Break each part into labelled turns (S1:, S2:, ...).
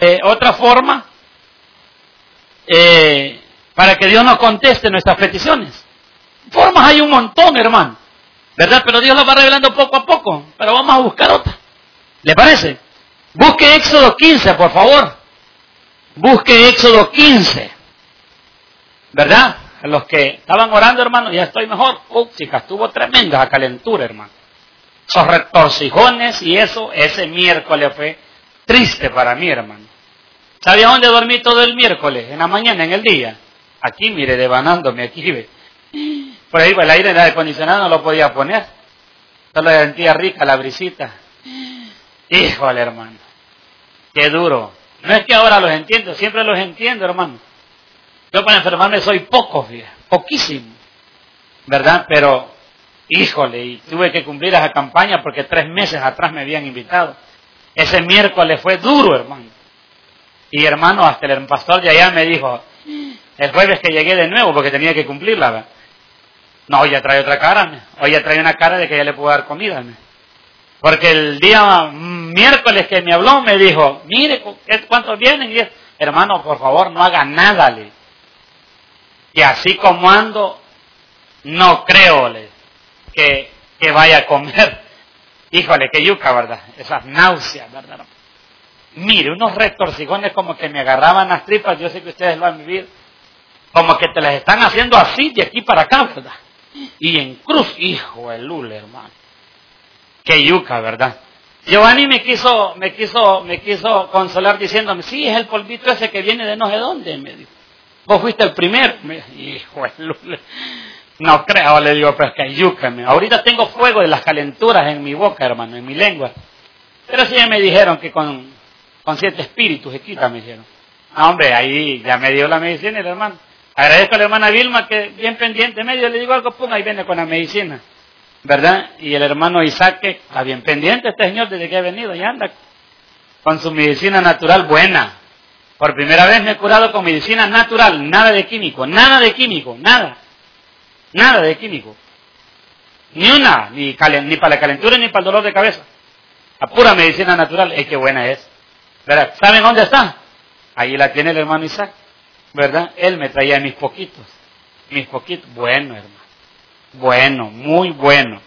S1: Eh, otra forma eh, para que Dios nos conteste nuestras peticiones. Formas hay un montón, hermano. ¿Verdad? Pero Dios lo va revelando poco a poco. Pero vamos a buscar otra. ¿Le parece? Busque Éxodo 15, por favor. Busque Éxodo 15. ¿Verdad? Los que estaban orando, hermano, ya estoy mejor. Uh, chicas, estuvo tremenda la calentura, hermano. Esos retorcijones y eso, ese miércoles fue triste para mí, hermano. ¿Sabe dónde dormí todo el miércoles? En la mañana, en el día. Aquí, mire, devanándome, aquí ve. Por ahí el aire acondicionado no lo podía poner. Solo sentía rica la brisita. Híjole, hermano. Qué duro. No es que ahora los entiendo, siempre los entiendo, hermano. Yo para enfermarme soy poco, fíjate, poquísimo. ¿Verdad? Pero, híjole, y tuve que cumplir esa campaña porque tres meses atrás me habían invitado. Ese miércoles fue duro, hermano. Y hermano, hasta el pastor de allá me dijo, el jueves que llegué de nuevo porque tenía que cumplirla. No, hoy ya trae otra cara. Hoy ya trae una cara de que ya le puedo dar comida. Porque el día miércoles que me habló me dijo, mire cuántos vienen. Y hermano, por favor, no haga nada. Le. Que así como ando, no creo le, que, que vaya a comer. Híjole, qué yuca, ¿verdad? Esas náuseas, ¿verdad? Mire, unos retorcijones como que me agarraban las tripas, yo sé que ustedes lo han vivido, como que te las están haciendo así de aquí para acá, ¿verdad? Y en cruz, hijo de lule, hermano. Qué yuca, ¿verdad? Giovanni me quiso, me quiso, me quiso consolar diciéndome, sí, es el polvito ese que viene de no sé dónde, me dijo. Vos fuiste el primero. Me hijo de lule. No creo, le digo, pero es que yuca. Ahorita tengo fuego de las calenturas en mi boca, hermano, en mi lengua. Pero sí me dijeron que con, con siete espíritus quita, me dijeron. Ah, hombre, ahí ya me dio la medicina el hermano. Agradezco a la hermana Vilma que bien pendiente medio le digo algo, pum, ahí viene con la medicina. ¿Verdad? Y el hermano Isaac, que está bien pendiente este señor desde que ha venido y anda con su medicina natural buena. Por primera vez me he curado con medicina natural, nada de químico, nada de químico, nada. Nada de químico. Ni una, ni, ni para la calentura ni para el dolor de cabeza. A pura medicina natural, es que buena es. ¿Verdad? ¿Saben dónde está? Ahí la tiene el hermano Isaac. ¿Verdad? Él me traía mis poquitos. Mis poquitos. Bueno, hermano. Bueno, muy bueno.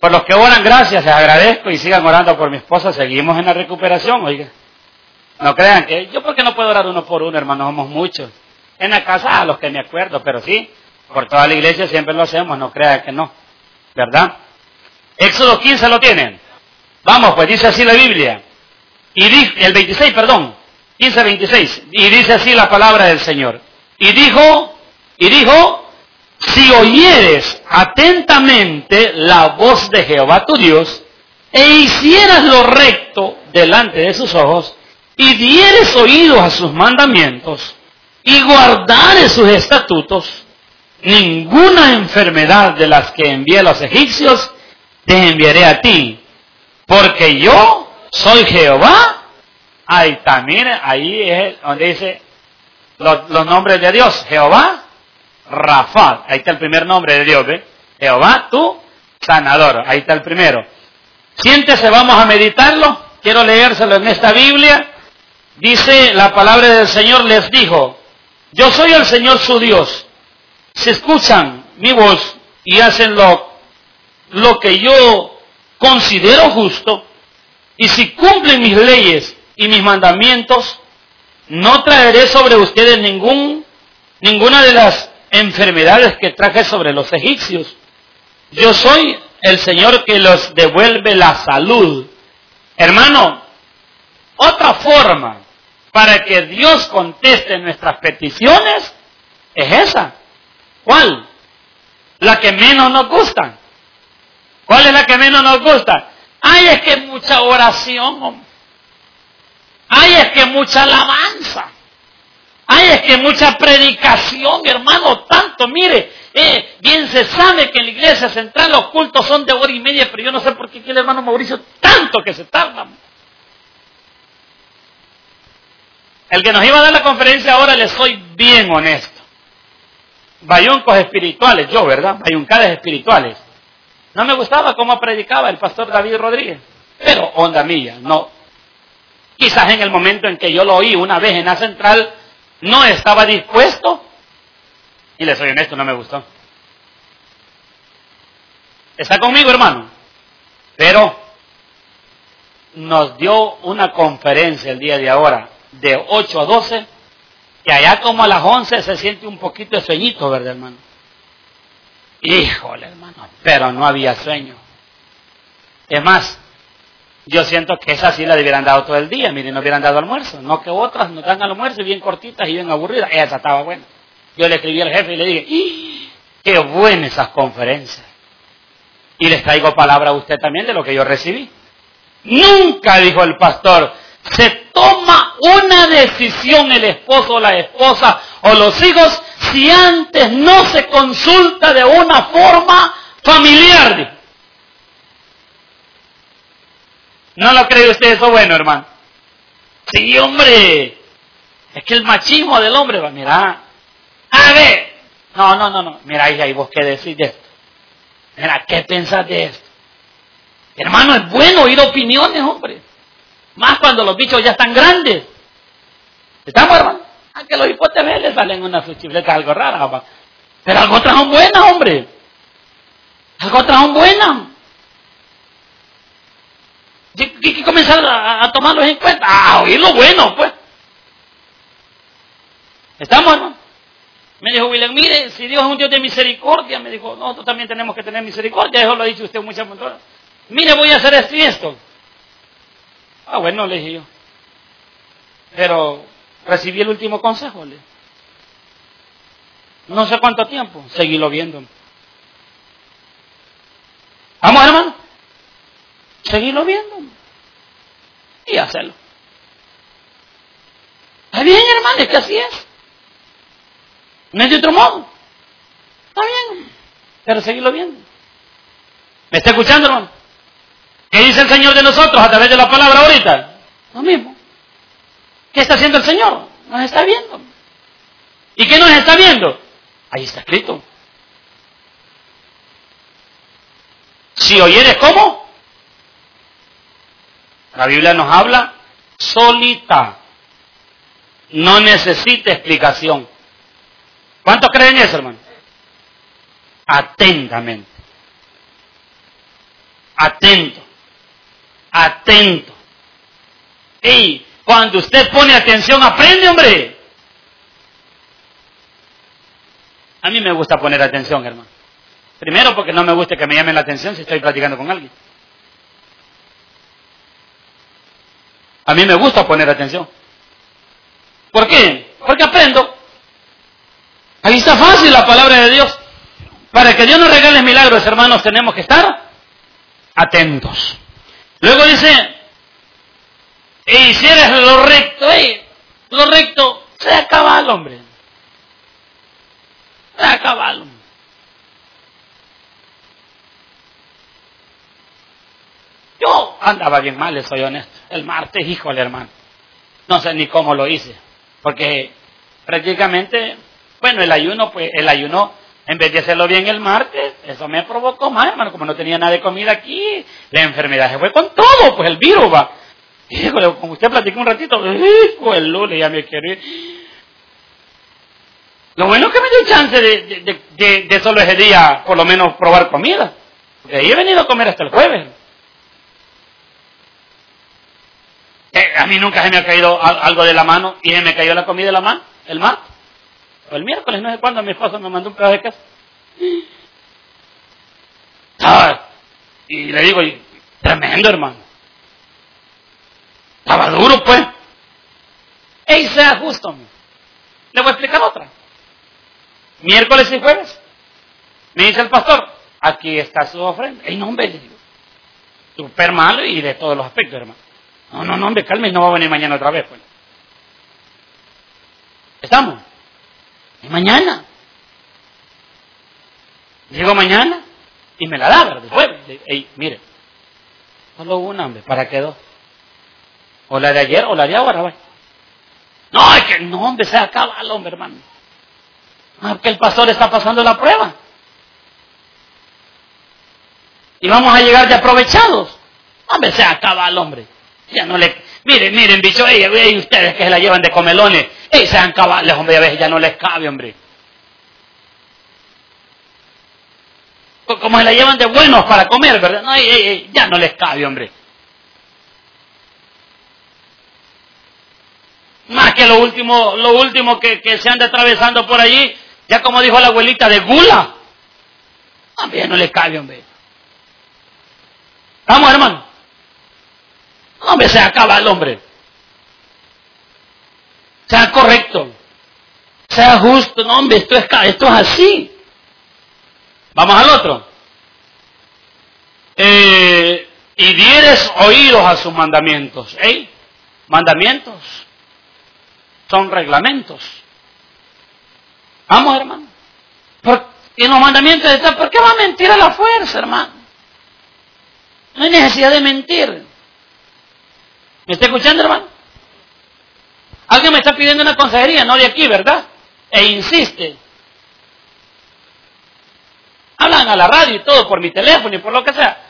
S1: Por los que oran, gracias, les agradezco y sigan orando por mi esposa. Seguimos en la recuperación, oiga. No crean que yo porque no puedo orar uno por uno, hermano, somos muchos. En la casa a los que me acuerdo, pero sí, por toda la iglesia siempre lo hacemos, no crean que no. ¿Verdad? Éxodo 15 lo tienen. Vamos, pues dice así la Biblia. Y el 26, perdón. 15, 26. Y dice así la palabra del Señor. Y dijo, y dijo, si oyeres atentamente la voz de Jehová tu Dios, e hicieras lo recto delante de sus ojos, y dieres oídos a sus mandamientos, y guardares sus estatutos, ninguna enfermedad de las que envié a los egipcios te enviaré a ti, porque yo soy Jehová. Ahí también, ahí es donde dice los, nombres de Dios, Jehová, Rafa, ahí está el primer nombre de Dios. Jehová, tú, sanador, ahí está el primero. Siéntese, vamos a meditarlo, quiero leérselo en esta Biblia. Dice la palabra del Señor les dijo, yo soy el Señor su Dios. Si escuchan mi voz y hacen lo, lo que yo considero justo, y si cumplen mis leyes y mis mandamientos, no traeré sobre ustedes ningún, ninguna de las enfermedades que traje sobre los egipcios. Yo soy el Señor que los devuelve la salud. Hermano, otra forma para que Dios conteste nuestras peticiones es esa. ¿Cuál? La que menos nos gusta. ¿Cuál es la que menos nos gusta? Ay, es que mucha oración. Ay, es que mucha alabanza. Ay, es que mucha predicación, hermano, tanto, mire, eh, bien se sabe que en la iglesia central los cultos son de hora y media, pero yo no sé por qué quiere el hermano Mauricio tanto que se tarda. El que nos iba a dar la conferencia ahora, le soy bien honesto. Bayuncos espirituales, yo, ¿verdad? Bayuncales espirituales. No me gustaba cómo predicaba el pastor David Rodríguez. Pero onda mía, no. Quizás en el momento en que yo lo oí una vez en la central, no estaba dispuesto. Y le soy honesto, no me gustó. ¿Está conmigo, hermano? Pero nos dio una conferencia el día de ahora de 8 a 12, que allá como a las 11 se siente un poquito de sueñito, ¿verdad, hermano? Híjole, hermano, pero no había sueño. Es más, yo siento que esa sí la hubieran dado todo el día, miren, no hubieran dado almuerzo, no que otras nos dan almuerzo bien cortitas y bien aburridas, esa estaba buena. Yo le escribí al jefe y le dije, qué buenas esas conferencias. Y les traigo palabra a usted también de lo que yo recibí. Nunca, dijo el pastor, se toma una decisión el esposo o la esposa o los hijos si antes no se consulta de una forma familiar. ¿No lo cree usted eso bueno, hermano? Sí, hombre. Es que el machismo del hombre va, mira, a ver. No, no, no, no. Mira, hija, ¿y vos qué decís de esto? Mira, ¿qué pensás de esto? Hermano, es bueno oír opiniones, hombre. Más cuando los bichos ya están grandes. ¿Estamos, hermano? Aunque los hipótesis les salen una fuchifleta algo rara, papá. Pero algo otras son buenas, hombre. Algo otras son buenas. Hay que comenzar a, tomarlos en cuenta, a oír lo bueno, pues. ¿Estamos, hermano? Me dijo William, mire, si Dios es un Dios de misericordia, me dijo, nosotros también tenemos que tener misericordia, eso lo ha dicho usted muchas veces. Mire, voy a hacer esto y esto. Ah, bueno, le dije yo. Pero recibí el último consejo. No sé cuánto tiempo, seguílo viendo. Vamos, hermano. Seguílo viendo. Y hacerlo. Está bien, hermano, es que así es. No es de otro modo. Está bien. Pero seguirlo viendo. ¿Me está escuchando, hermano? ¿Qué dice el Señor de nosotros a través de la palabra ahorita? Lo mismo. ¿Qué está haciendo el Señor? Nos está viendo. ¿Y qué nos está viendo? Ahí está escrito. Si oyeres cómo, la Biblia nos habla solita. No necesita explicación. ¿Cuántos creen eso, hermano? Atentamente. Atento atento. Y cuando usted pone atención, aprende, hombre. A mí me gusta poner atención, hermano. Primero porque no me gusta que me llamen la atención si estoy platicando con alguien. A mí me gusta poner atención. ¿Por qué? Porque aprendo. Ahí está fácil la palabra de Dios. Para que Dios nos regale milagros, hermanos, tenemos que estar atentos. Luego dice, e hicieras lo recto, eh, lo recto, se acaba el hombre. Se acaba el hombre. Yo andaba bien mal, soy honesto. El martes, híjole, hermano. No sé ni cómo lo hice. Porque prácticamente, bueno, el ayuno, pues el ayuno en vez de hacerlo bien el martes, eso me provocó más, hermano. Como no tenía nada de comida aquí, la enfermedad se fue con todo, pues el virus va. Híjole, como usted platicó un ratito, el lunes ya me quiero. Lo bueno que me dio chance de, de, de, solo ese día, por lo menos, probar comida. Porque ahí he venido a comer hasta el jueves. Eh, a mí nunca se me ha caído algo de la mano y me cayó la comida de la mano, el martes el miércoles, no sé cuándo, mi esposo me mandó un pedazo de queso. y le digo, tremendo hermano. Estaba duro pues. Ey, sea justo. Le voy a explicar otra. Miércoles y jueves. Me dice el pastor, aquí está su ofrenda. Ey, no, hombre, le digo. Super malo y de todos los aspectos, hermano. No, no, no, hombre, calme, no va a venir mañana otra vez, pues. ¿Estamos? Y mañana. Llego mañana y me la da. Después, ey, mire, solo una, hombre, ¿para qué dos? O la de ayer o la de ahora, No, es que no, hombre, se acaba el hombre, hermano. Ah, que el pastor está pasando la prueba. Y vamos a llegar de aprovechados. Hombre, se acaba el hombre. Ya no le... Miren, miren, bicho, ey, ustedes que se la llevan de comelones. Ey, sean cabales, hombre, a veces ya no les cabe, hombre. Como se la llevan de buenos para comer, ¿verdad? No, ey, ey, ya no les cabe, hombre. Más que lo último, lo último que, que se anda atravesando por allí, ya como dijo la abuelita, de gula. También no le cabe, hombre. Vamos, hermano. Hombre, se acaba el hombre. Sea correcto. Sea justo. No, hombre, esto es, esto es así. Vamos al otro. Eh, y dieres oídos a sus mandamientos. ¿Eh? Mandamientos son reglamentos. Vamos, hermano. y en los mandamientos está, ¿por qué va a mentir a la fuerza, hermano? No hay necesidad de mentir. ¿Me está escuchando, hermano? Alguien me está pidiendo una consejería, no de aquí, ¿verdad? E insiste. Hablan a la radio y todo por mi teléfono y por lo que sea.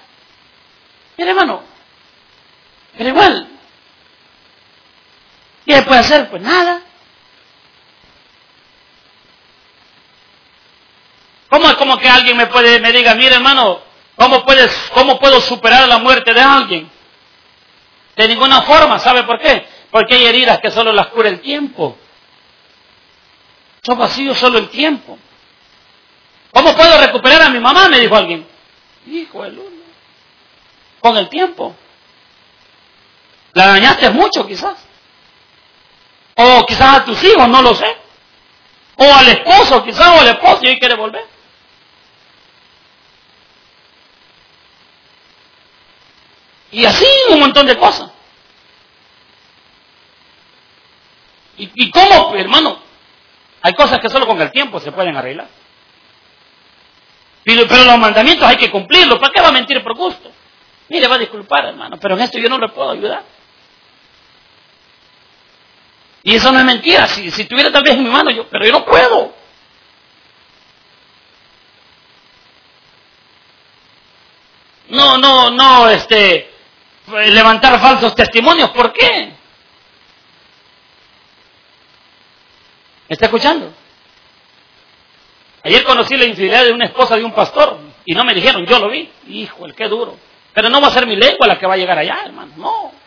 S1: Mire, hermano, pero igual, ¿qué puede hacer? Pues nada. ¿Cómo es como que alguien me puede, me diga, mire hermano, ¿cómo puedes, cómo puedo superar la muerte de alguien? De ninguna forma, ¿sabe por qué? Porque hay heridas que solo las cura el tiempo. Son vacíos solo el tiempo. ¿Cómo puedo recuperar a mi mamá? Me dijo alguien. Hijo de luna. Con el tiempo. La dañaste mucho quizás. O quizás a tus hijos, no lo sé. O al esposo, quizás, o al esposo y hoy quiere volver. Y así un montón de cosas. ¿Y, cómo, hermano? Hay cosas que solo con el tiempo se pueden arreglar. Pero, los mandamientos hay que cumplirlos. ¿Para qué va a mentir por gusto? Mire, va a disculpar, hermano, pero en esto yo no le puedo ayudar. Y eso no es mentira. Si, si tuviera tal vez en mi mano, yo, pero yo no puedo. No, no, no, este, levantar falsos testimonios. ¿Por qué? ¿Me está escuchando? Ayer conocí la infidelidad de una esposa de un pastor y no me dijeron, yo lo vi. Hijo, el qué duro. Pero no va a ser mi lengua la que va a llegar allá, hermano. No.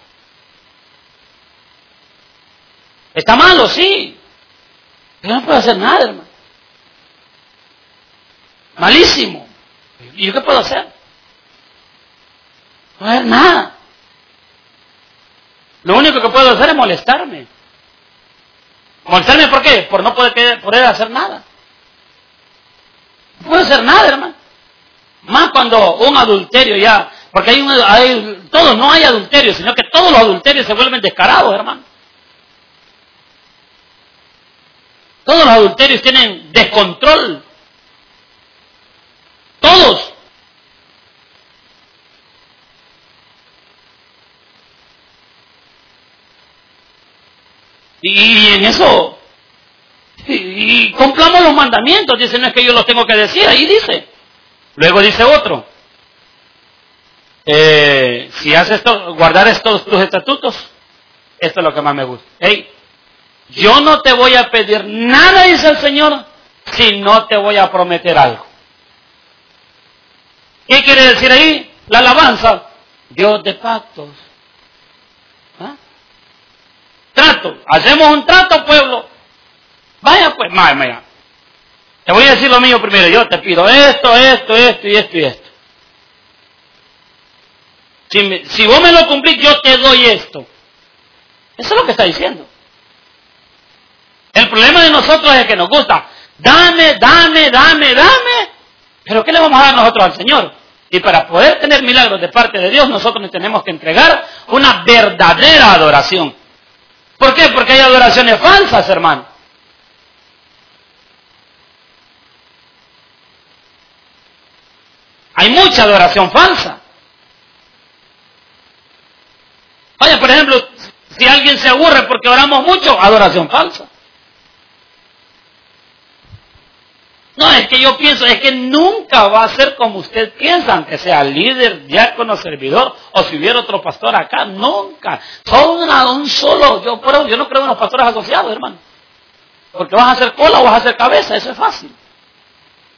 S1: Está malo, sí. Pero no puedo hacer nada, hermano. Malísimo. ¿Y yo qué puedo hacer? No puedo hacer nada. Lo único que puedo hacer es molestarme. ¿Molestarme por qué? Por no poder, poder hacer nada. No puedo hacer nada, hermano. Más cuando un adulterio ya, porque hay, un, hay no hay adulterio, sino que todos los adulterios se vuelven descarados, hermano. Todos los adulterios tienen descontrol. Todos. Y, en eso, y, compramos los mandamientos, dice, no es que yo los tengo que decir, ahí dice. Luego dice otro, eh, si haces esto, guardar estos tus estatutos, esto es lo que más me gusta. Hey, yo no te voy a pedir nada, dice el Señor, si no te voy a prometer algo. ¿Qué quiere decir ahí? La alabanza. Dios de pactos. Trato. Hacemos un trato, pueblo. Vaya pues, vaya, vaya. Te voy a decir lo mío primero. Yo te pido esto, esto, esto y esto y esto. Si, si vos me lo cumplís, yo te doy esto. Eso es lo que está diciendo. El problema de nosotros es que nos gusta, dame, dame, dame, dame, pero ¿qué le vamos a dar nosotros al Señor? Y para poder tener milagros de parte de Dios, nosotros nos tenemos que entregar una verdadera adoración. ¿Por qué? Porque hay adoraciones falsas, hermano. Hay mucha adoración falsa. Vaya, por ejemplo, si alguien se aburre porque oramos mucho, adoración falsa. No, es que yo pienso, es que nunca va a ser como usted piensa, aunque sea líder, diácono, servidor, o si hubiera otro pastor acá, nunca. Son un solo, yo, yo no creo en los pastores asociados, hermano. Porque vas a hacer cola o vas a hacer cabeza, eso es fácil.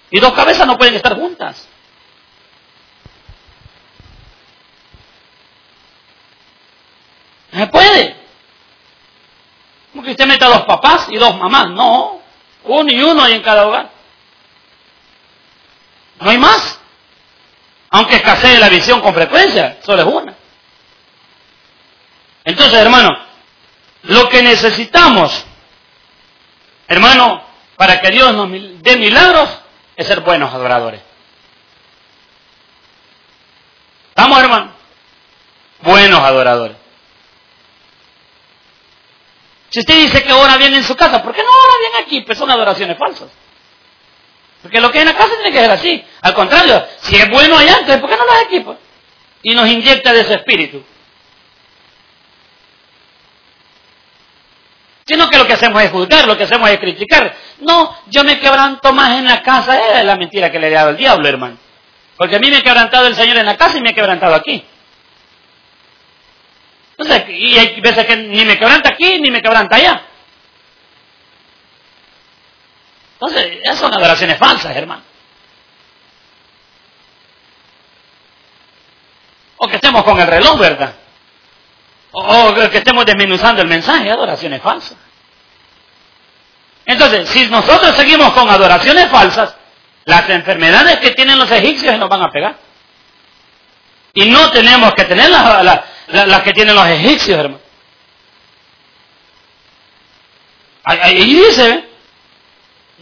S1: Y dos cabezas no pueden estar juntas. No se puede. Como que usted meta dos papás y dos mamás. No. Uno y uno hay en cada hogar. No hay más. Aunque escasee la visión con frecuencia, solo es una. Entonces, hermano, lo que necesitamos, hermano, para que Dios nos dé milagros, es ser buenos adoradores. ¿Estamos, hermano? Buenos adoradores. Si usted dice que ora bien en su casa, ¿por qué no ora bien aquí? Pues son adoraciones falsas. Porque lo que es en la casa tiene que ser así. Al contrario, si es bueno allá, entonces ¿por qué no lo hace aquí? Pues? Y nos inyecta de ese espíritu. Sino que lo que hacemos es juzgar, lo que hacemos es criticar. No, yo me quebranto más en la casa, es la mentira que le he dado al diablo, hermano. Porque a mí me ha quebrantado el Señor en la casa y me ha quebrantado aquí. Y hay veces que ni me quebranta aquí ni me quebranta allá. Entonces, esas son adoraciones falsas, hermano. O que estemos con el reloj, ¿verdad? O, que estemos desmenuzando el mensaje, adoraciones falsas. Entonces, si nosotros seguimos con adoraciones falsas, las enfermedades que tienen los egipcios nos van a pegar. Y no tenemos que tener las, que tienen los egipcios, hermano. Ahí dice,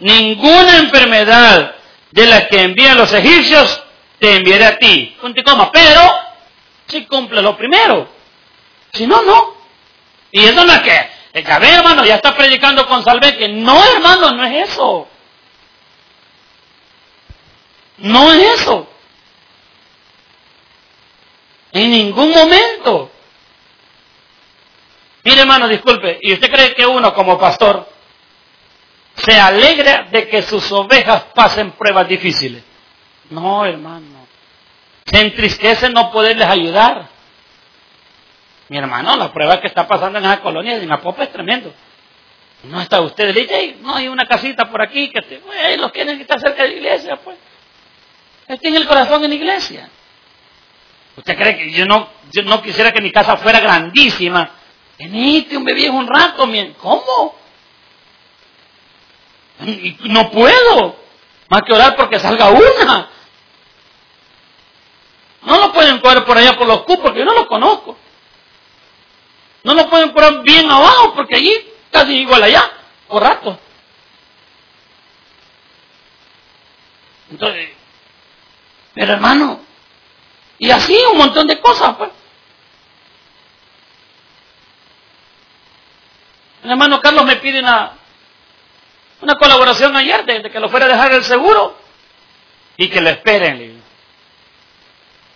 S1: ninguna enfermedad de la que envían los egipcios te enviaré a ti. Punto coma. Pero si cumple lo primero. Si no, no. Y eso no es que, el que hermano, ya está predicando con salve que no, hermano, no es eso. No es eso. En ningún momento. Mire, hermano, disculpe, ¿y usted cree que uno como pastor se alegra de que sus ovejas pasen pruebas difíciles. No, hermano. Se entristece no poderles ayudar. Mi hermano, la prueba que está pasando en esa colonia de Popa es tremendo. No está usted, le dice, no hay una casita por aquí que te, los quieren que está cerca de la iglesia, pues. Este en el corazón en la iglesia. ¿Usted cree que yo no, yo no quisiera que mi casa fuera grandísima? Venite un bebé un rato, ¿cómo? No puedo. Más que orar porque salga una. No lo pueden poner por allá por los cupos porque yo no lo conozco. No lo pueden poner bien abajo porque allí casi igual allá, por rato. Entonces, pero hermano, y así un montón de cosas, pues. El hermano Carlos me pide una, una colaboración ayer de, que lo fuera a dejar el seguro y que lo esperen.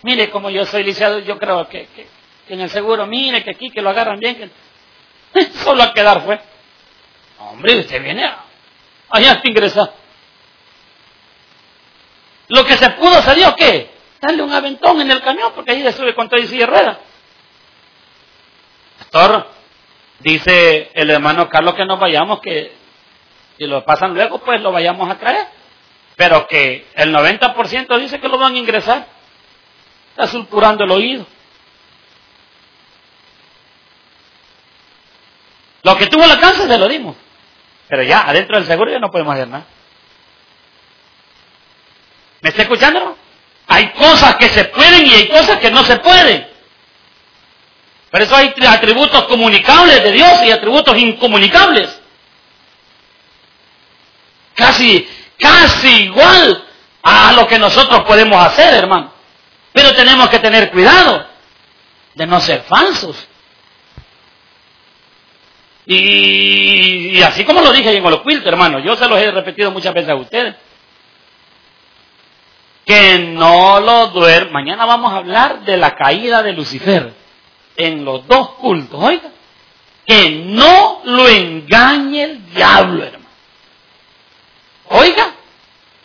S1: Mire, como yo soy lisiado, yo creo que, en el seguro, mire que aquí que lo agarran bien, que solo a quedar fue. Hombre, usted viene a, allá hasta ingresar. Lo que se pudo se dio, ¿qué? Darle un aventón en el camión, porque ahí le sube con todo y silla rueda. Pastor, dice el hermano Carlos que nos vayamos, que si lo pasan luego, pues lo vayamos a traer. Pero que el 90% dice que lo van a ingresar. Está sulpurando el oído. Lo que tuvo la cáncer se lo dimos. Pero ya, adentro del seguro ya no podemos hacer nada. ¿Me está escuchando? Hay cosas que se pueden y hay cosas que no se pueden. Por eso hay atributos comunicables de Dios y atributos incomunicables casi, casi igual a lo que nosotros podemos hacer, hermano. Pero tenemos que tener cuidado de no ser falsos. Y, así como lo dije en el oculto, hermano, yo se los he repetido muchas veces a ustedes. que no lo duerma. Mañana vamos a hablar de la caída de Lucifer en los dos cultos. Oiga, que no lo engañe el diablo. Oiga,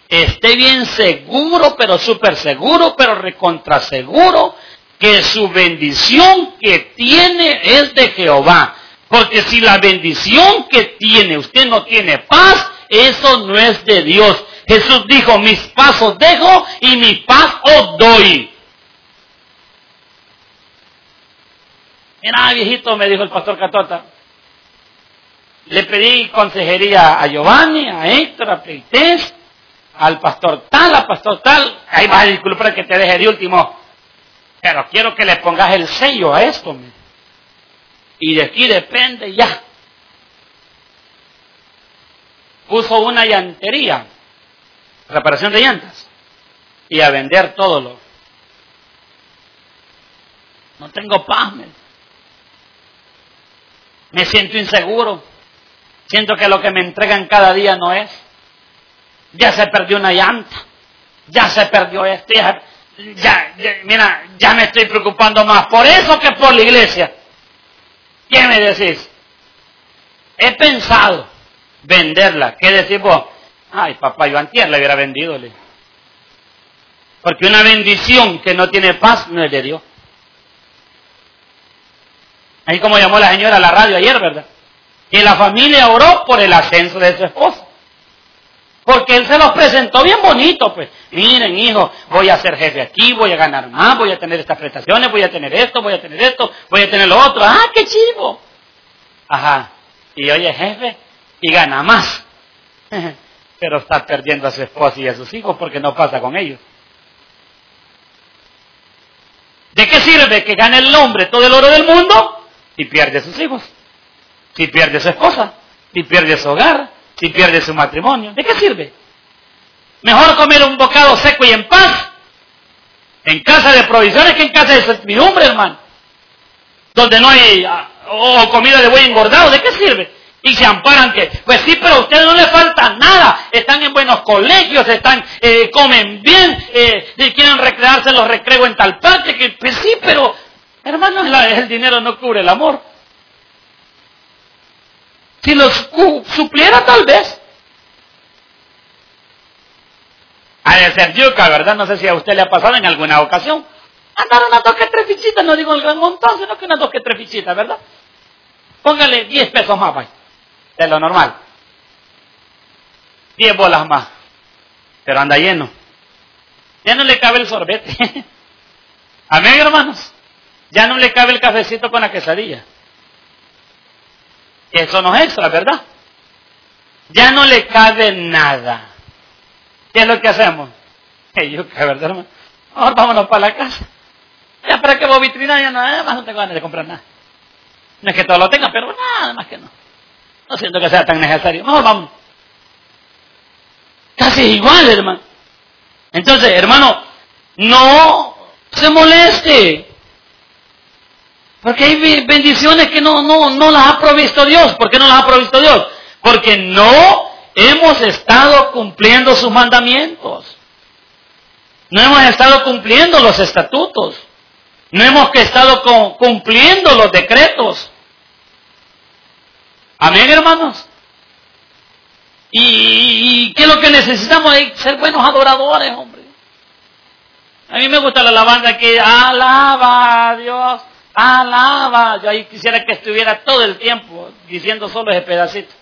S1: esté bien seguro, pero súper seguro, pero recontra seguro, que su bendición que tiene es de Jehová. Porque si la bendición que tiene usted no tiene paz, eso no es de Dios. Jesús dijo, mis pasos dejo y mi paz os doy. Mira, viejito, me dijo el pastor Catota. Le pedí consejería a Giovanni, a Héctor, a Pleites, al pastor tal, al pastor tal. Ahí va a disculpar que te deje de último. Pero quiero que le pongas el sello a esto. Y de aquí depende ya. Puso una llantería, reparación de llantas, y a vender todo lo. No tengo paz, me siento inseguro. Siento que lo que me entregan cada día no es. Ya se perdió una llanta. Ya se perdió este. Ya, mira, ya me estoy preocupando más por eso que por la iglesia. ¿Qué me decís? He pensado venderla. ¿Qué decís vos? Ay, papá, yo antier le hubiera vendido. Porque una bendición que no tiene paz no es de Dios. Ahí como llamó la señora a la radio ayer, ¿verdad? Que la familia oró por el ascenso de su esposo. Porque él se los presentó bien bonito, pues. Miren, hijo, voy a ser jefe aquí, voy a ganar más, voy a tener estas prestaciones, voy a tener esto, voy a tener esto, voy a tener lo otro. ¡Ah, qué chivo! Ajá. Y oye, jefe, y gana más. Pero está perdiendo a su esposa y a sus hijos porque no pasa con ellos. ¿De qué sirve que gane el hombre todo el oro del mundo si pierde a sus hijos? Si pierde su esposa, si pierde su hogar, si pierde su matrimonio. ¿De qué sirve? Mejor comer un bocado seco y en paz, en casa de provisiones que en casa de servidumbre, hermano. Donde no hay ah, o comida de buey engordado, ¿de qué sirve? Y se amparan que, pues sí, pero a ustedes no les falta nada. Están en buenos colegios, están, eh, comen bien, eh, quieren recrearse los recreos en tal parte, que, pues sí, pero, hermanos, el dinero no cubre el amor. Si los supliera tal vez. Ha de ser yuca, ¿verdad? No sé si a usted le ha pasado en alguna ocasión. Andar una dos que tres fichitas, no digo el gran montón, sino que una dos que tres fichitas, ¿verdad? Póngale 10 pesos más, vaya, de lo normal. 10 bolas más. Pero anda lleno. Ya no le cabe el sorbete. Amén, hermanos. Ya no le cabe el cafecito con la quesadilla. Eso no es extra, ¿verdad? Ya no le cabe nada. ¿Qué es lo que hacemos? yo, ¿qué verdad, hermano? Ahora vámonos para la casa. Ya para que vos vitrina ya nada más no tengo ganas de comprar nada. No es que todo lo tenga, pero nada más que no. No siento que sea tan necesario. Mejor vamos. Casi igual, hermano. Entonces, hermano, no se moleste. Porque hay bendiciones que no, no, no las ha provisto Dios. ¿Por qué no las ha provisto Dios? Porque no hemos estado cumpliendo sus mandamientos. No hemos estado cumpliendo los estatutos. No hemos estado cumpliendo los decretos. Amén, hermanos. ¿Y, qué es lo que necesitamos? ser buenos adoradores, hombre. A mí me gusta la alabanza que alaba a Dios Alaba. Yo ahí quisiera que estuviera todo el tiempo diciendo solo ese pedacito.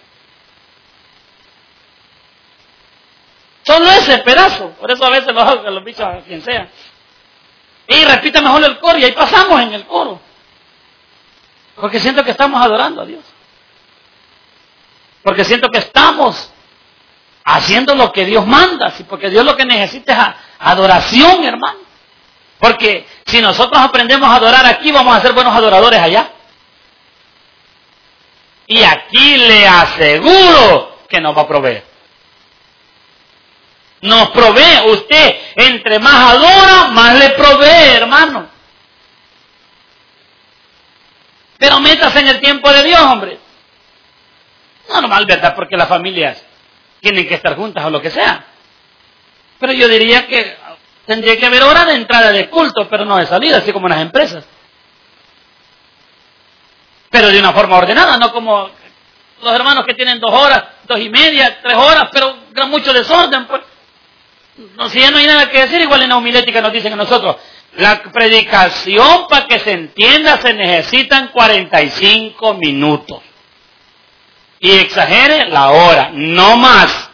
S1: Solo ese pedazo. Por eso a veces lo hago los bichos a quien sea. Y repita mejor el coro y ahí pasamos en el coro. Porque siento que estamos adorando a Dios. Porque siento que estamos haciendo lo que Dios manda. Porque Dios lo que necesita es adoración, hermano. Porque si nosotros aprendemos a adorar aquí, vamos a ser buenos adoradores allá. Y aquí le aseguro que nos va a proveer. Nos provee usted, entre más adora, más le provee, hermano. Pero métase en el tiempo de Dios, hombre. Normal, ¿verdad? Porque las familias tienen que estar juntas o lo que sea. Pero yo diría que Tendría que haber hora de entrada de culto, pero no de salida, así como en las empresas. Pero de una forma ordenada, no como los hermanos que tienen dos horas, dos y media, tres horas, pero con mucho desorden. Pues. No, si ya no hay nada que decir, igual en la homilética nos dicen a nosotros, la predicación para que se entienda se necesitan 45 minutos. Y exagere la hora, no más.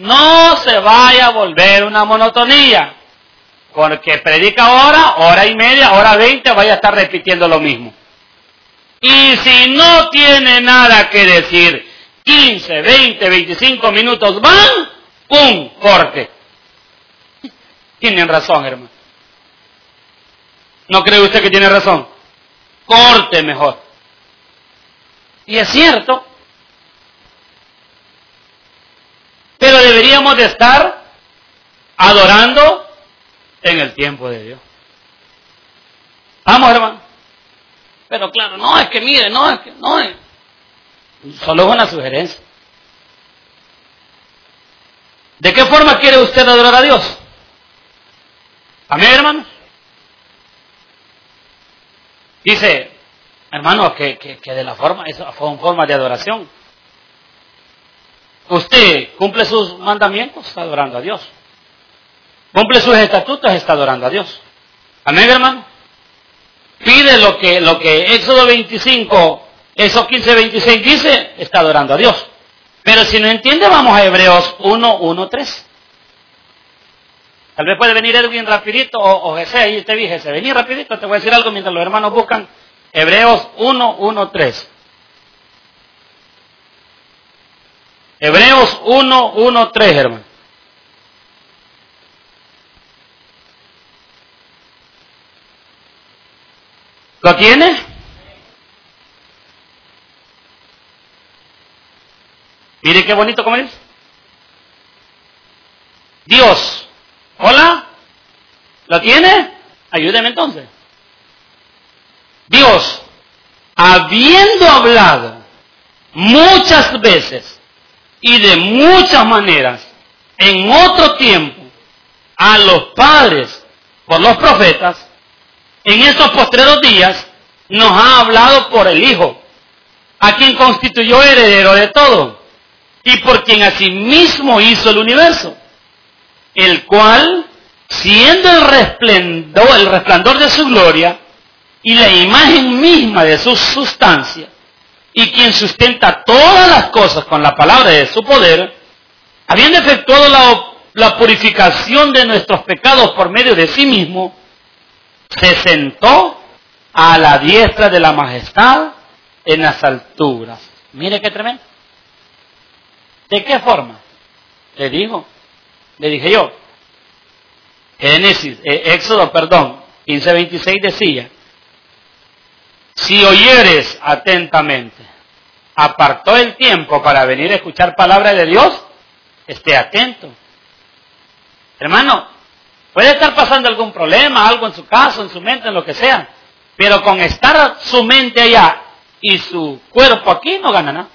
S1: No se vaya a volver una monotonía. Porque predica hora, hora y media, hora veinte, vaya a estar repitiendo lo mismo. Y si no tiene nada que decir, 15, 20, 25 minutos van, ¡pum! Corte. Tienen razón, hermano. ¿No cree usted que tiene razón? Corte mejor. Y es cierto. Pero deberíamos de estar adorando en el tiempo de Dios. Vamos, hermano. Pero claro, no es que mire, no es que, no es. Solo es una sugerencia. ¿De qué forma quiere usted adorar a Dios? Amén, hermanos. Dice, hermano, que, que, de la forma, una forma de adoración. Usted cumple sus mandamientos, está adorando a Dios. Cumple sus estatutos, está adorando a Dios. Amén, hermano. Pide lo que, lo que Éxodo 25, Éxodo 15, 26 dice, está adorando a Dios. Pero si no entiende, vamos a Hebreos 1, 1, 3. Tal vez puede venir Edwin rapidito, o, o Jesse, te dije, Jesse, vení rapidito, te voy a decir algo mientras los hermanos buscan Hebreos 1, 1, 3. Hebreos 1, 1, 3, hermano. ¿Lo tiene? Mire qué bonito como es. Dios. Hola. ¿Lo tiene? Ayúdeme entonces. Dios, habiendo hablado muchas veces y de muchas maneras en otro tiempo a los padres por los profetas, en estos postreros días nos ha hablado por el Hijo, a quien constituyó heredero de todo y por quien asimismo hizo el universo, el cual, siendo el resplandor, el resplandor de su gloria y la imagen misma de su sustancia, y quien sustenta todas las cosas con la palabra de su poder, habiendo efectuado la, purificación de nuestros pecados por medio de sí mismo, se sentó a la diestra de la majestad en las alturas. Mire qué tremendo. ¿De qué forma? Le digo, le dije yo. Génesis, eh, Éxodo, perdón, 15:26 decía, si oyeres atentamente, apartó el tiempo para venir a escuchar palabra de Dios, esté atento. Hermano, puede estar pasando algún problema, algo en su caso, en su mente, en lo que sea, pero con estar su mente allá y su cuerpo aquí no gana nada.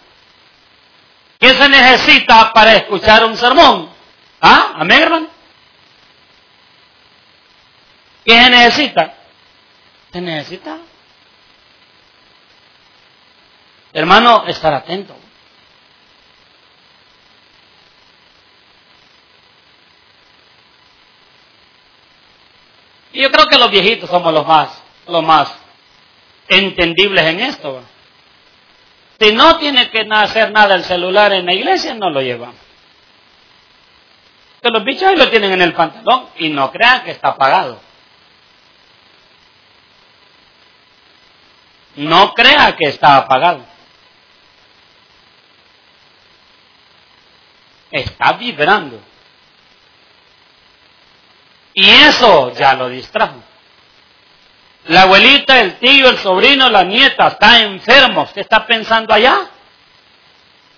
S1: ¿Qué se necesita para escuchar un sermón? ¿Ah? ¿Amén, hermano? ¿Qué se necesita? Se necesita, hermano, estar atento. Y yo creo que los viejitos somos los más, los más entendibles en esto. Si no tiene que hacer nada el celular en la iglesia, no lo llevamos. Que los bichos ahí lo tienen en el pantalón y no crean que está apagado. No crea que está apagado. Está vibrando. Y eso ya lo distrajo. La abuelita, el tío, el sobrino, la nieta está enfermo. ¿Usted está pensando allá?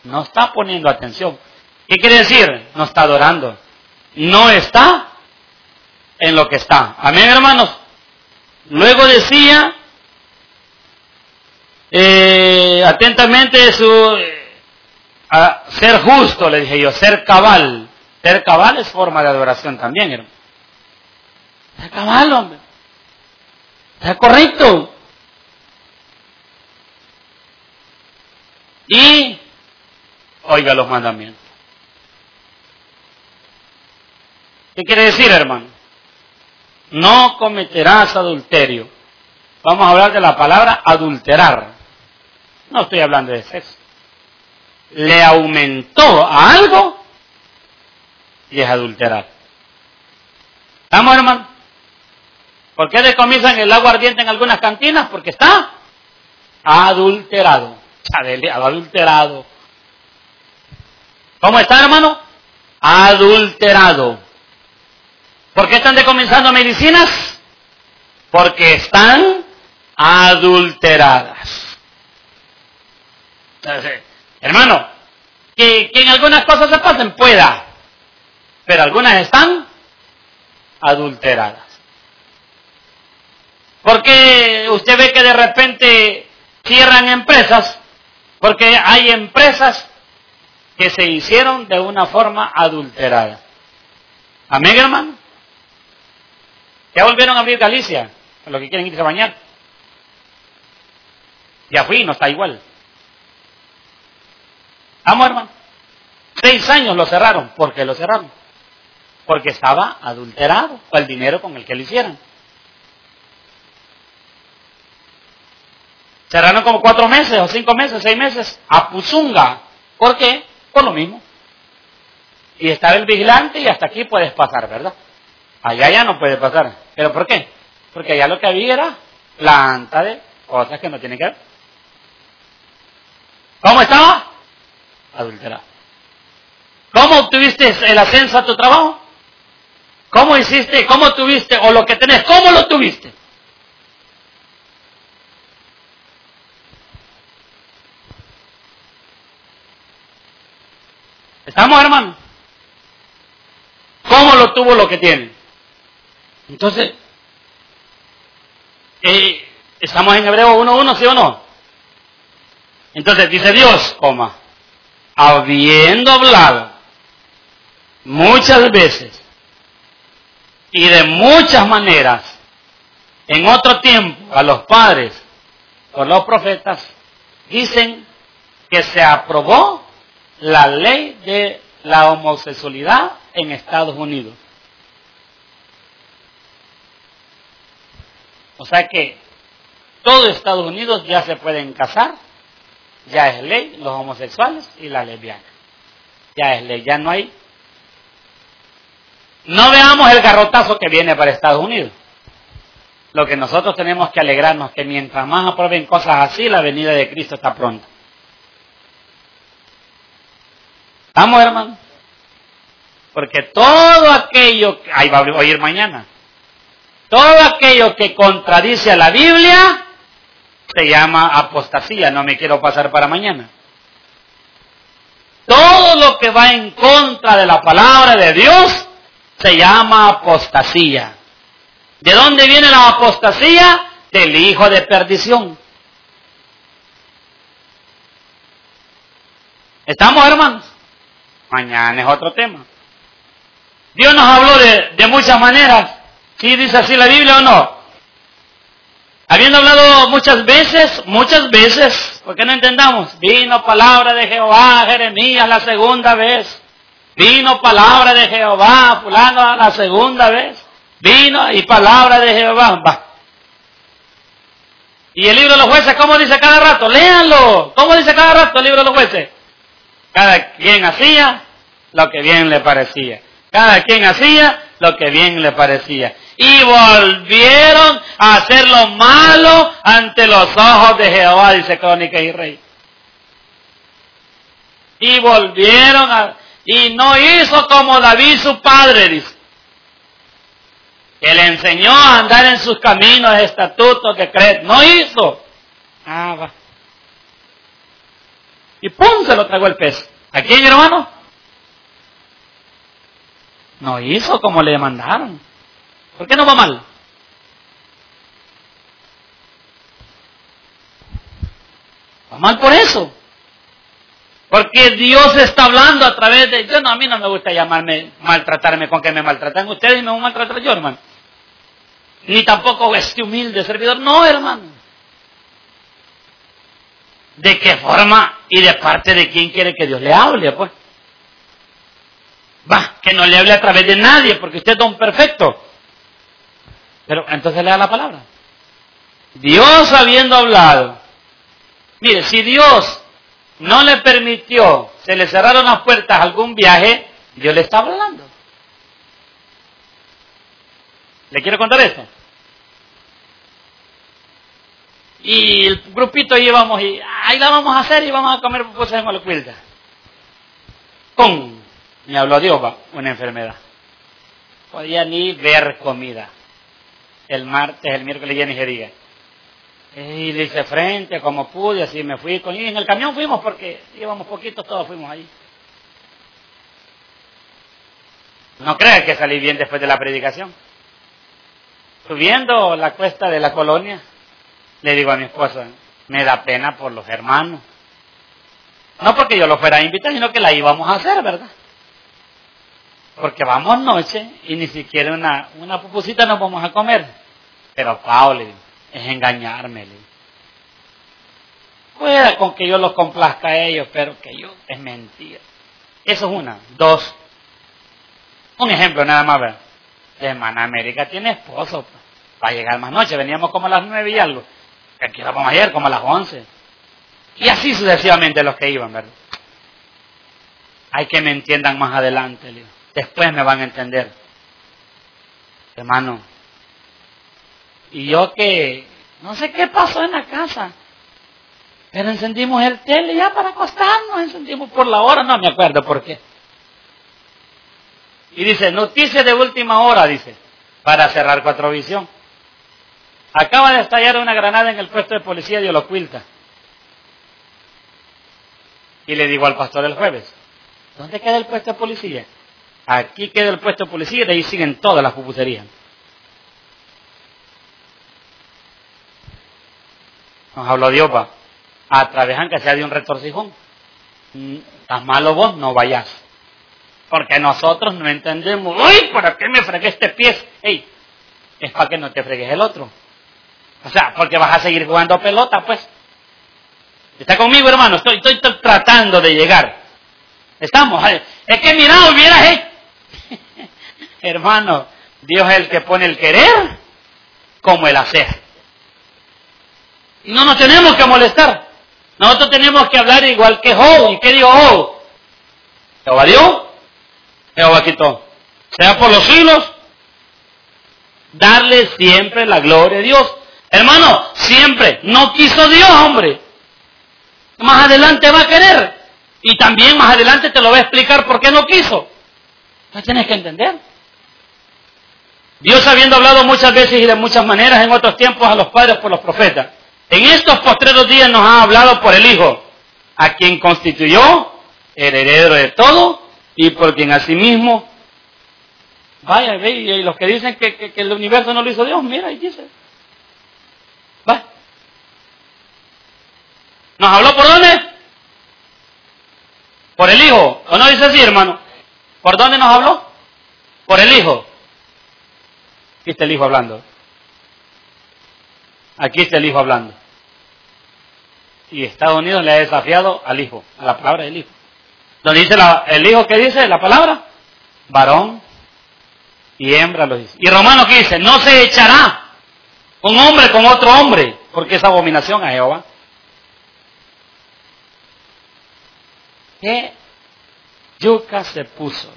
S1: No está poniendo atención. ¿Qué quiere decir? No está adorando. No está en lo que está. Amén, hermanos. Luego decía, eh, atentamente su, a ser justo, le dije yo, ser cabal. Ser cabal es forma de adoración también, hermano. Ser cabal, hombre. Ser correcto. Y oiga los mandamientos. ¿Qué quiere decir, hermano? No cometerás adulterio. Vamos a hablar de la palabra adulterar. No estoy hablando de sexo. Le aumentó a algo y es adulterar. ¿Estamos, hermano? ¿Por qué decomisan el agua ardiente en algunas cantinas? Porque está adulterado. Adulterado. ¿Cómo está, hermano? Adulterado. ¿Por qué están decomenzando medicinas? Porque están adulteradas. Hermano, que, que en algunas cosas se pasen, pueda, pero algunas están adulteradas. Porque usted ve que de repente cierran empresas, porque hay empresas que se hicieron de una forma adulterada. Amén, hermano. Ya volvieron a abrir Galicia, a los que quieren irse a bañar. Ya fui, no está igual. Vamos, hermano. Seis años lo cerraron. ¿Por qué lo cerraron? Porque estaba adulterado el dinero con el que lo hicieron. Cerraron como cuatro meses o cinco meses, seis meses a Puzunga. ¿Por qué? Por lo mismo. Y estaba el vigilante y hasta aquí puedes pasar, ¿verdad? Allá ya no puede pasar. ¿Pero por qué? Porque allá lo que había era planta de cosas que no tienen que ver. ¿Cómo estaba? Adulterado. ¿Cómo obtuviste el ascenso a tu trabajo? ¿Cómo hiciste? ¿Cómo tuviste? O lo que tenés, ¿cómo lo tuviste? ¿Estamos, hermano? ¿Cómo lo tuvo lo que tiene? Entonces, eh, estamos en Hebreo 1.1, ¿sí o no? Entonces dice Dios, coma, habiendo hablado muchas veces y de muchas maneras en otro tiempo a los padres por los profetas, dicen que se aprobó la ley de la homosexualidad en Estados Unidos. O sea que todo Estados Unidos ya se pueden casar, ya es ley, los homosexuales y las lesbianas. Ya es ley, ya no hay. No veamos el garrotazo que viene para Estados Unidos. Lo que nosotros tenemos que alegrarnos que mientras más aprueben cosas así, la venida de Cristo está pronta. ¿Estamos, hermano? Porque todo aquello, ahí va a oír mañana, todo aquello que contradice a la Biblia se llama apostasía, no me quiero pasar para mañana. Todo lo que va en contra de la palabra de Dios se llama apostasía. ¿De dónde viene la apostasía? Del hijo de perdición. ¿Estamos hermanos? Mañana es otro tema. Dios nos habló de, muchas maneras. ¿Sí dice así la Biblia o no? Habiendo hablado muchas veces, muchas veces, ¿por qué no entendamos? Vino palabra de Jehová, Jeremías la segunda vez. Vino palabra de Jehová, fulano la segunda vez. Vino y palabra de Jehová. Va. Y el libro de los jueces, ¿cómo dice cada rato? Léanlo. ¿Cómo dice cada rato el libro de los jueces? Cada quien hacía lo que bien le parecía. Cada quien hacía lo que bien le parecía. Y volvieron a hacer lo malo ante los ojos de Jehová, dice Crónica y Rey. Y volvieron a... Y no hizo como David su padre, dice. Que le enseñó a andar en sus caminos, estatutos, decretos. No hizo. Ah, va. Y ¡pum! se lo tragó el pez. ¿A quién, hermano? No hizo como le mandaron. ¿Por qué no va mal? Va mal por eso. Porque Dios está hablando a través de... Yo no, a mí no me gusta llamarme, maltratarme con que me maltratan ustedes y me van a maltratar yo, hermano. Ni tampoco este humilde servidor. No, hermano. ¿De qué forma y de parte de quién quiere que Dios le hable, pues? Va, que no le hable a través de nadie, porque usted es don perfecto. Pero entonces lea la palabra. Dios habiendo hablado. Mire, si Dios no le permitió, se le cerraron las puertas a algún viaje, Dios le está hablando. ¿Le quiero contar esto? Y el grupito íbamos y ahí la vamos a hacer y vamos a comer cosas en Molocuilda. ¡Pum! Me habló Dios, una enfermedad. Podía ni ver comida. El martes, el miércoles ya ni se Y le hice frente como pude, así me fui. Con, y en el camión fuimos porque íbamos poquitos, todos fuimos ahí. No creas que salí bien después de la predicación. Subiendo la cuesta de la colonia, le digo a mi esposa, me da pena por los hermanos. No porque yo lo fuera a invitar, sino que la íbamos a hacer, ¿verdad? Porque vamos noche y ni siquiera una, una pupusita nos vamos a comer. Pero Pablo, es engañarme. Pueda con que yo los complazca a ellos, pero que yo es mentira. Eso es una. Dos. Un ejemplo nada más, ver. La hermana América tiene esposo. Va a llegar más noche. Veníamos como a las nueve y algo. Aquí vamos ayer, como a las once. Y así sucesivamente los que iban, ¿verdad? Hay que me entiendan más adelante, Leo. Después me van a entender. Hermano. Y yo que, no sé qué pasó en la casa. Pero encendimos el tele ya para acostarnos, encendimos por la hora, no me acuerdo por qué. Y dice, noticia de última hora, dice, para cerrar cuatro visión. Acaba de estallar una granada en el puesto de policía de Olocuilta. Y le digo al pastor el jueves, ¿dónde queda el puesto de policía? Aquí queda el puesto de policía y de ahí siguen todas las pupuserías. Nos habló Dios, va. A través que sea de un retorcijón. Mm, estás malo vos, no vayas. Porque nosotros no entendemos. ¡Uy! ¿Para qué me fregué este pie? ¡Ey! Es para que no te fregues el otro. O sea, porque vas a seguir jugando pelota, pues. ¿Está conmigo, hermano? Estoy, tratando de llegar. Estamos. Es que mira, hubiera hecho. Hermano, Dios es el que pone el querer como el hacer. Y no nos tenemos que molestar. Nosotros tenemos que hablar igual que Job. ¿Y qué dijo Job? Jehová dio, Jehová quitó. Sea por los siglos, darle siempre la gloria a Dios. Hermano, siempre. No quiso Dios, hombre. Más adelante va a querer. Y también más adelante te lo voy a explicar por qué no quiso. Lo tienes que entender. Dios habiendo hablado muchas veces y de muchas maneras en otros tiempos a los padres por los profetas. En estos postreros días nos ha hablado por el Hijo, a quien constituyó el heredero de todo y por quien asimismo, vaya, ve, y los que dicen que, el universo no lo hizo Dios, mira, ahí dice. Va. ¿Nos habló por dónde? Por el Hijo. ¿O no dice así, hermano? ¿Por dónde nos habló? Por el Hijo. Aquí está el Hijo hablando. Aquí está el Hijo hablando. Y Estados Unidos le ha desafiado al Hijo, a la palabra del Hijo. Donde dice el Hijo, ¿qué dice la palabra? Varón y hembra lo dice. Y Romano ¿qué dice? No se echará un hombre con otro hombre, porque es abominación a Jehová. ¿Qué yuca se puso?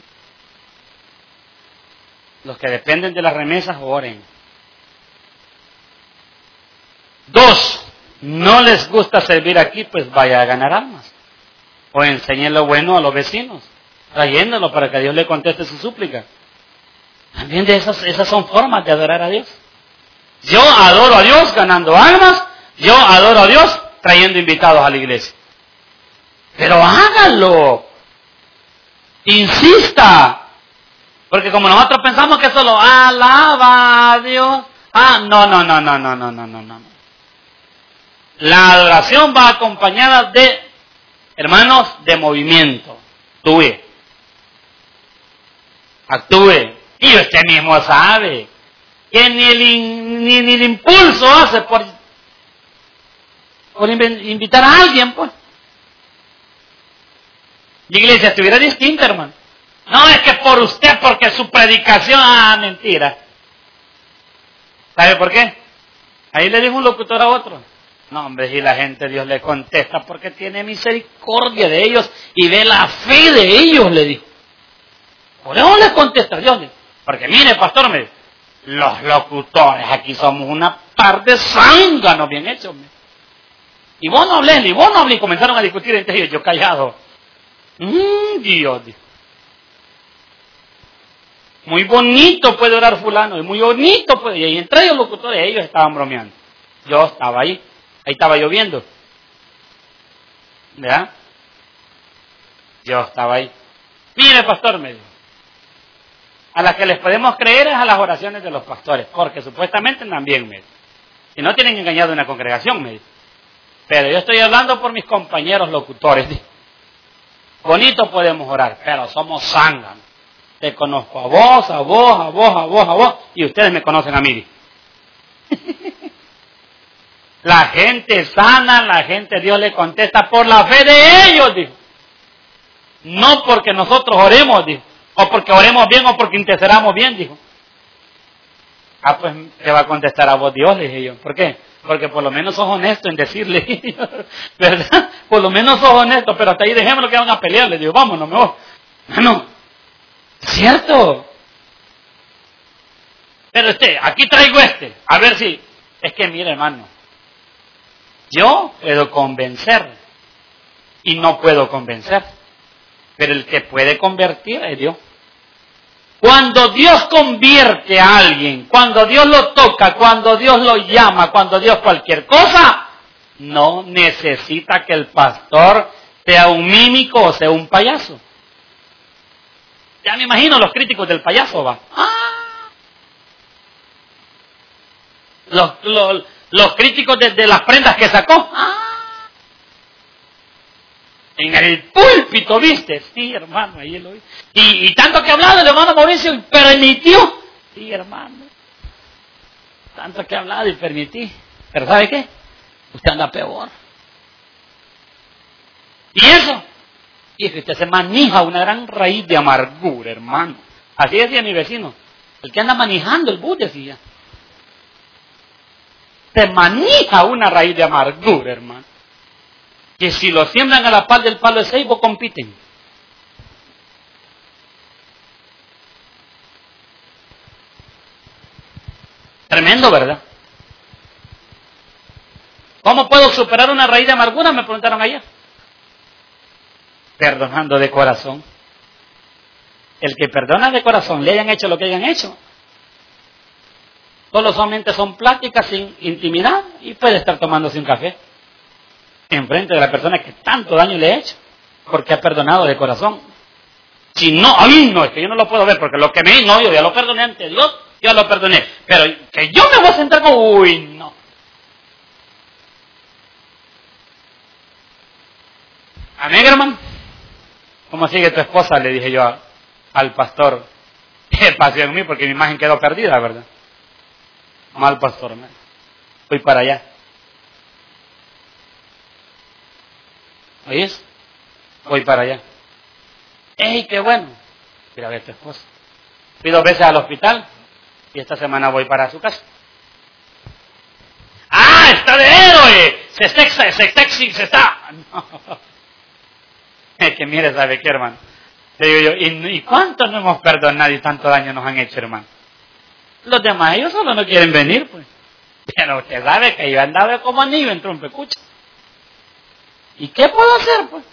S1: Los que dependen de las remesas oren. Dos, no les gusta servir aquí, pues vaya a ganar almas. O enseñen lo bueno a los vecinos, trayéndolo para que Dios le conteste su súplica. También de esas, esas son formas de adorar a Dios. Yo adoro a Dios ganando almas, yo adoro a Dios trayendo invitados a la iglesia. Pero hágalo. Insista. Porque como nosotros pensamos que solo alaba a Dios. Ah, no, no, no, no, no, no, no, no, no. La adoración va acompañada de hermanos, de movimiento. Actúe. Actúe. Y usted mismo sabe que ni el, ni, el impulso hace por, por invitar a alguien, pues. La iglesia estuviera distinta, hermano. No es que por usted, porque su predicación, ah, mentira. ¿Sabe por qué? Ahí le dijo un locutor a otro. No, hombre, si la gente Dios le contesta porque tiene misericordia de ellos y ve la fe de ellos, le dijo. Por eso le contesta Dios. Porque mire, pastor, me, los locutores aquí somos una par de zánganos bien hechos. Y vos no hablé, y vos no hablé. Y comenzaron a discutir entre ellos, yo callado. Mmm, Dios, Muy bonito puede orar fulano, y muy bonito puede. Y entre ellos locutores, ellos estaban bromeando. Yo estaba ahí, ahí estaba lloviendo. ¿Verdad? Yo estaba ahí. Mire, pastor, me dijo. A las que les podemos creer es a las oraciones de los pastores, porque supuestamente también me Y no tienen engañado una congregación, me Pero yo estoy hablando por mis compañeros locutores. Bonito podemos orar, pero somos zánganos. Te conozco a vos, a vos, a vos, a vos, a vos, y ustedes me conocen a mí. la gente sana, la gente Dios le contesta por la fe de ellos, dijo. No porque nosotros oremos, dijo. O porque oremos bien o porque interceramos bien, dijo. Ah, pues te va a contestar a vos Dios, le dije yo. ¿Por qué? Porque por lo menos sos honesto en decirle, ¿verdad? Por lo menos sos honesto, pero hasta ahí dejémoslo que van a pelear. Le digo, vámonos, mejor. Bueno, cierto. Pero este, aquí traigo este, a ver si, es que mire hermano, yo puedo convencer y no puedo convencer, pero el que puede convertir es Dios. Cuando Dios convierte a alguien, cuando Dios lo toca, cuando Dios lo llama, cuando Dios cualquier cosa, no necesita que el pastor sea un mímico o sea un payaso. Ya me imagino los críticos del payaso, va. Ah. Los, críticos de, las prendas que sacó. Ah. En el púlpito, ¿viste? Sí, hermano, ahí lo vi. Y, tanto que ha hablado el hermano Mauricio permitió. Sí, hermano. Tanto que ha hablado y permití. Pero ¿sabe qué? Usted anda peor. ¿Y eso? Y es que usted se manija una gran raíz de amargura, hermano. Así decía mi vecino. El que anda manejando el bus decía. Se manija una raíz de amargura, hermano que si lo siembran a la par del palo de ceibo compiten. Tremendo, ¿verdad? ¿Cómo puedo superar una raíz de amargura? Me preguntaron ayer. Perdonando de corazón. El que perdona de corazón, le hayan hecho lo que hayan hecho. Solo solamente son pláticas sin intimidad y puede estar tomándose un café enfrente de la persona que tanto daño le ha hecho, porque ha perdonado de corazón. Si no, ay no, es que yo no lo puedo ver, porque lo que me no, yo ya lo perdoné ante Dios, ya lo perdoné. Pero que yo me voy a sentar con, uy, no. Amén, hermano. ¿Cómo sigue tu esposa? Le dije yo al pastor. ¿Qué pasó en mí? Porque mi imagen quedó perdida, ¿verdad? Mal pastor, me. Fui para allá. ¿Oyes? Voy para allá. ¡Ey, qué bueno! Mira a ver tu esposa. Fui dos veces al hospital y esta semana voy para su casa. ¡Ah, está de héroe! Se está, se está, se está. Es que mire, ¿sabe qué, hermano? Le digo yo, ¿y, ¿y cuántos no hemos perdonado y tanto daño nos han hecho, hermano? Los demás, ellos solo no quieren venir, pues. Pero usted sabe que yo andaba como anillo en trompecucha. ¿Y qué puedo hacer, pues?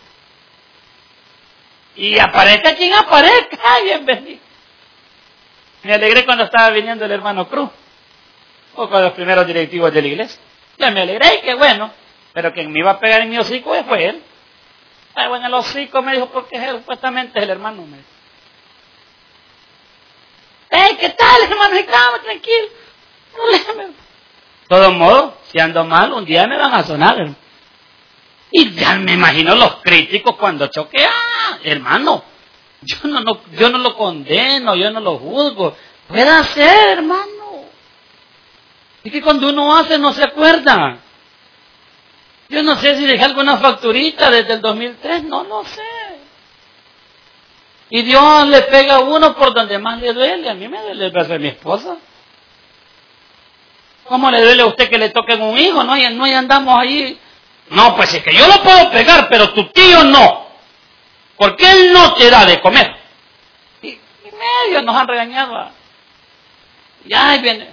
S1: Y aparezca quien aparezca, bienvenido. Me alegré cuando estaba viniendo el hermano Cruz, o con los primeros directivos de la iglesia. Ya me alegré, qué bueno. Pero quien me iba a pegar en mi hocico fue él. Ay, bueno, el hocico me dijo, porque él, supuestamente es el hermano. Me ¡Ey, qué tal, hermano! Calma, tranquilo. De todos modos, si ando mal, un día me van a sonar, hermano. Y ya me imagino los críticos cuando choque, ah, hermano, yo no, no, yo no lo condeno, yo no lo juzgo. Puede ser, hermano. Es que cuando uno hace no se acuerda. Yo no sé si dejé alguna facturita desde el 2003, no lo sé. Y Dios le pega a uno por donde más le duele. A mí me duele el beso de mi esposa. ¿Cómo le duele a usted que le toquen un hijo? No, no andamos ahí. No, pues es que yo lo puedo pegar, pero tu tío no. Porque él no te da de comer. Y, medio nos han regañado. Ya ahí viene.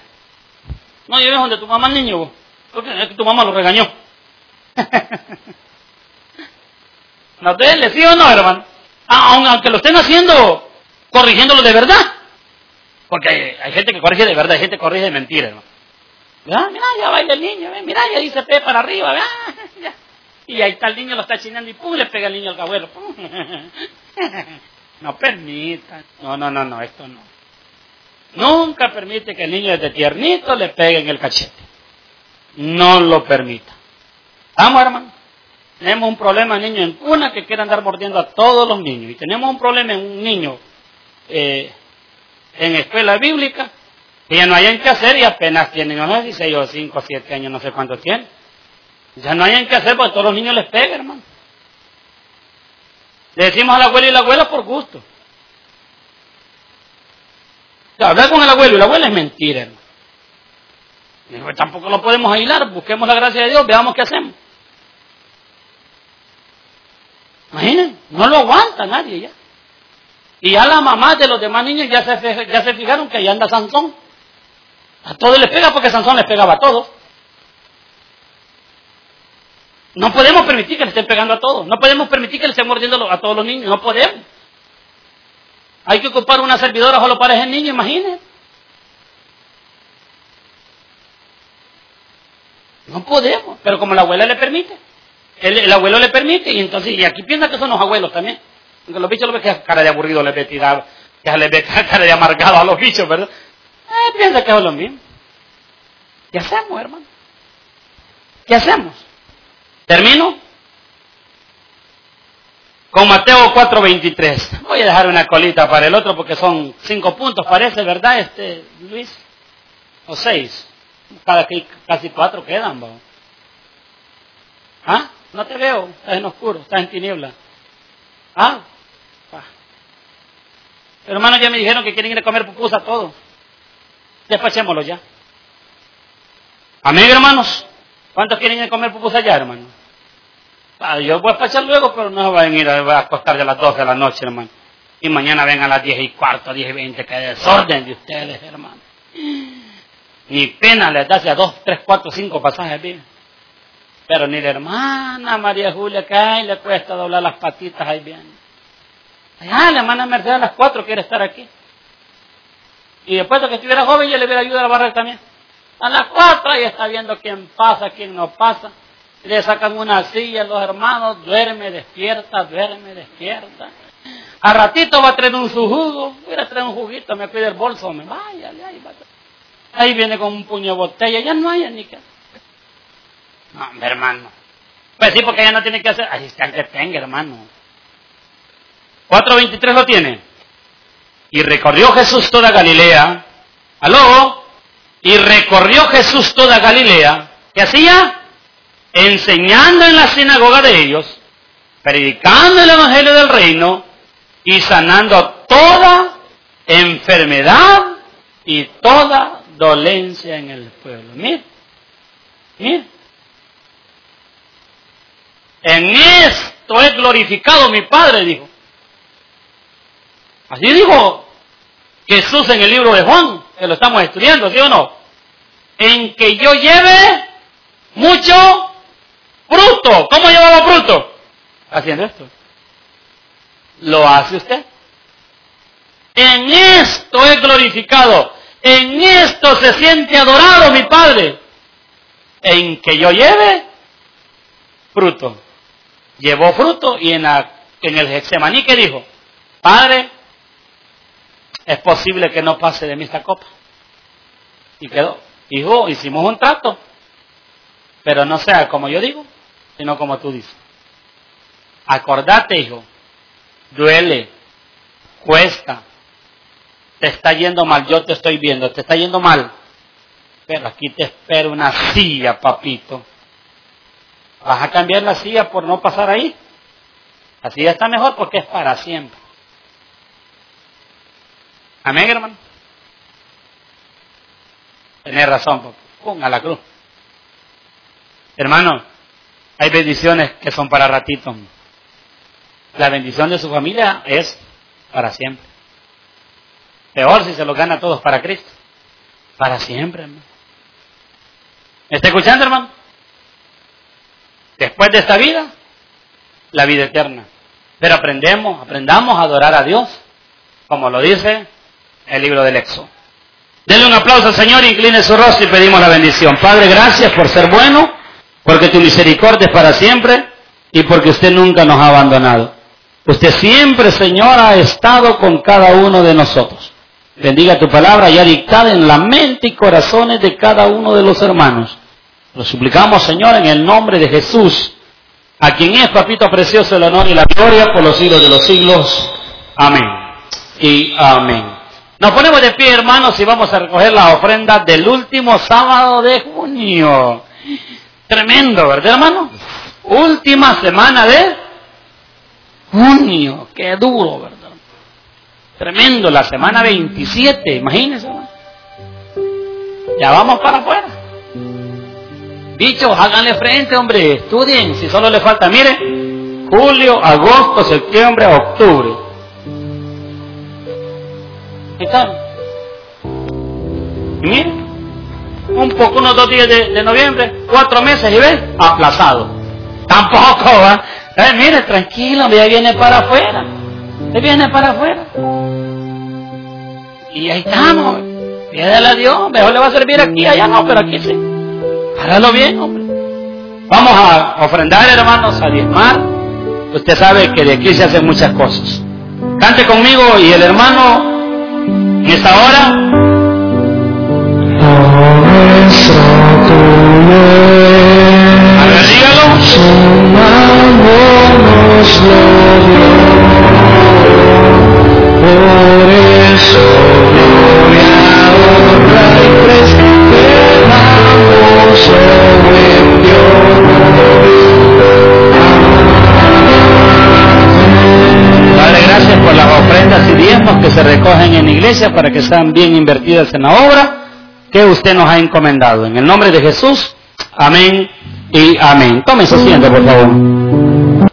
S1: No lleves donde tu mamá niño. Porque tu mamá lo regañó. ¿No duele, sí o no, hermano? Ah, aunque lo estén haciendo, corrigiéndolo de verdad. Porque hay, gente que corrige de verdad, hay gente que corrige de mentira, hermano. Mira, ya baila el niño, mira, ya dice P para arriba, Y ahí está el niño, lo está chinando y pum, le pega el niño al abuelo. No permita. No, no, no, no, esto no. Nunca permite que el niño desde tiernito le pegue en el cachete. No lo permita. Vamos, hermano. Tenemos un problema niño en cuna que quiere andar mordiendo a todos los niños. Y tenemos un problema en un niño eh, en escuela bíblica que ya no hayan que hacer y apenas tienen, no sé, 16 o 5 o 7 años, no sé cuántos tienen. Ya no hayan que hacer porque todos los niños les pegan, hermano. Le decimos al abuelo y la abuela por gusto. hablar con el abuelo y la abuela es mentira, hermano. Tampoco lo podemos aislar, busquemos la gracia de Dios, veamos qué hacemos. Imaginen, no lo aguanta nadie ya. Y ya las mamás de los demás niños ya se, ya se fijaron que ahí anda Sansón. A todos les pega porque Sansón les pegaba a todos. No podemos permitir que le estén pegando a todos. No podemos permitir que le estén mordiendo a todos los niños. No podemos. Hay que ocupar una servidora solo para ese niño, imagínense. No podemos. Pero como la abuela le permite. El, abuelo le permite y entonces, y aquí piensa que son los abuelos también. Porque los bichos lo ven que cara de aburrido le ve tirar, que le ve cara de amargado a los bichos, ¿verdad? Eh, piensa que es lo mismo. ¿Qué hacemos, hermano? ¿Qué hacemos? ¿Termino? Con Mateo 4:23. Voy a dejar una colita para el otro porque son cinco puntos, parece, ¿verdad, este Luis? O seis. Cada, casi cuatro quedan, ¿Ah? No te veo, estás en oscuro, estás en tiniebla. ¿Ah? Pero hermanos ya me dijeron que quieren ir a comer pupusa todos. Despachémoslo ya. Amén, hermanos. ¿Cuántos quieren comer pupusa ya, hermano? Ah, yo voy a despachar luego, pero no van a ir a, acostar a las 12 de la noche, hermano. Y mañana vengan a las 10 y cuarto, 10 y 20, que desorden de ustedes, hermano. Ni pena les da a dos, tres, cuatro, cinco pasajes bien. Pero ni la hermana María Julia, que ay, le cuesta doblar las patitas ahí bien. Ah, la hermana Mercedes a las cuatro quiere estar aquí. Y después de que estuviera joven, yo le hubiera ayudado a barrer también. A las cuatro ahí está viendo quién pasa, quién no pasa. Le sacan una silla los hermanos, duerme, despierta, duerme, despierta. A ratito va a traer un su jugo, voy a traer un juguito, me pide el bolso, me vaya, ahí va. Ahí viene con un puño de botella, ya no hay ni que. No, hermano. Pues sí, porque ya no tiene que hacer. Ahí está que tenga, hermano. 4.23 lo tiene. Y recorrió Jesús toda Galilea. ¿Aló? Y recorrió Jesús toda Galilea. ¿Qué hacía? Enseñando en la sinagoga de ellos, predicando el Evangelio del Reino y sanando toda enfermedad y toda dolencia en el pueblo. Mira, mira. En esto es glorificado mi Padre, dijo. Así dijo Jesús en el libro de Juan, que lo estamos estudiando, ¿sí o no? En que yo lleve mucho fruto. ¿Cómo llevaba fruto? Haciendo esto. ¿Lo hace usted? En esto es glorificado. En esto se siente adorado mi Padre. En que yo lleve fruto. Llevó fruto y en, en el Getsemaní que dijo, Padre, es posible que no pase de mí esta copa. Y quedó. Hijo, hicimos un trato. Pero no sea como yo digo, sino como tú dices. Acordate, hijo, duele, cuesta, te está yendo mal, yo te estoy viendo, te está yendo mal, pero aquí te espero una silla, papito. ¿Vas a cambiar la silla por no pasar ahí? La silla está mejor porque es para siempre. Amén, hermano. Tienes razón, ponga la cruz. Hermano, hay bendiciones que son para ratito. La bendición de su familia es para siempre. Peor si se lo gana a todos para Cristo. Para siempre, hermano. ¿Me está escuchando, hermano? Después de esta vida, la vida eterna. Pero aprendemos, aprendamos a adorar a Dios, como lo dice el libro del Éxodo. Denle un aplauso al Señor, incline su rostro y pedimos la bendición. Padre, gracias por ser bueno, porque tu misericordia es para siempre y porque usted nunca nos ha abandonado. Usted siempre, Señor, ha estado con cada uno de nosotros. Bendiga tu palabra ya dictada en la mente y corazones de cada uno de los hermanos. Lo suplicamos, Señor, en el nombre de Jesús, a quien es, papito precioso, el honor y la gloria por los siglos de los siglos. Amén. Y amén. Nos ponemos de pie, hermanos, y vamos a recoger la ofrenda del último sábado de junio. Tremendo, ¿verdad, hermano? Última semana de junio. Qué duro, ¿verdad? Tremendo, la semana 27, imagínense. Ya vamos para afuera. Dichos, háganle frente, hombre, estudien, si solo le falta, mire, julio, agosto, septiembre, octubre. Y mire, un poco, unos dos días de, noviembre, cuatro meses y ve, aplazado. Tampoco, ¿va? Eh, mire, tranquilo, ya viene para afuera. Se viene para afuera. Y ahí estamos. Pídele a Dios. Mejor le va a servir aquí, allá no, pero aquí sí. Hágalo bien, hombre. Vamos a ofrendar, hermanos, a diezmar. Usted sabe que de aquí se hacen muchas cosas. Cante conmigo y el hermano, en esta hora. A ver, dígalo.
S2: Por eso, gloria, honra y buen Dios.
S1: Y diezmos que se recogen en la iglesia para que sean bien invertidas en la obra que usted nos ha encomendado. En el nombre de Jesús, amén y amén. Tome su asiento, por favor.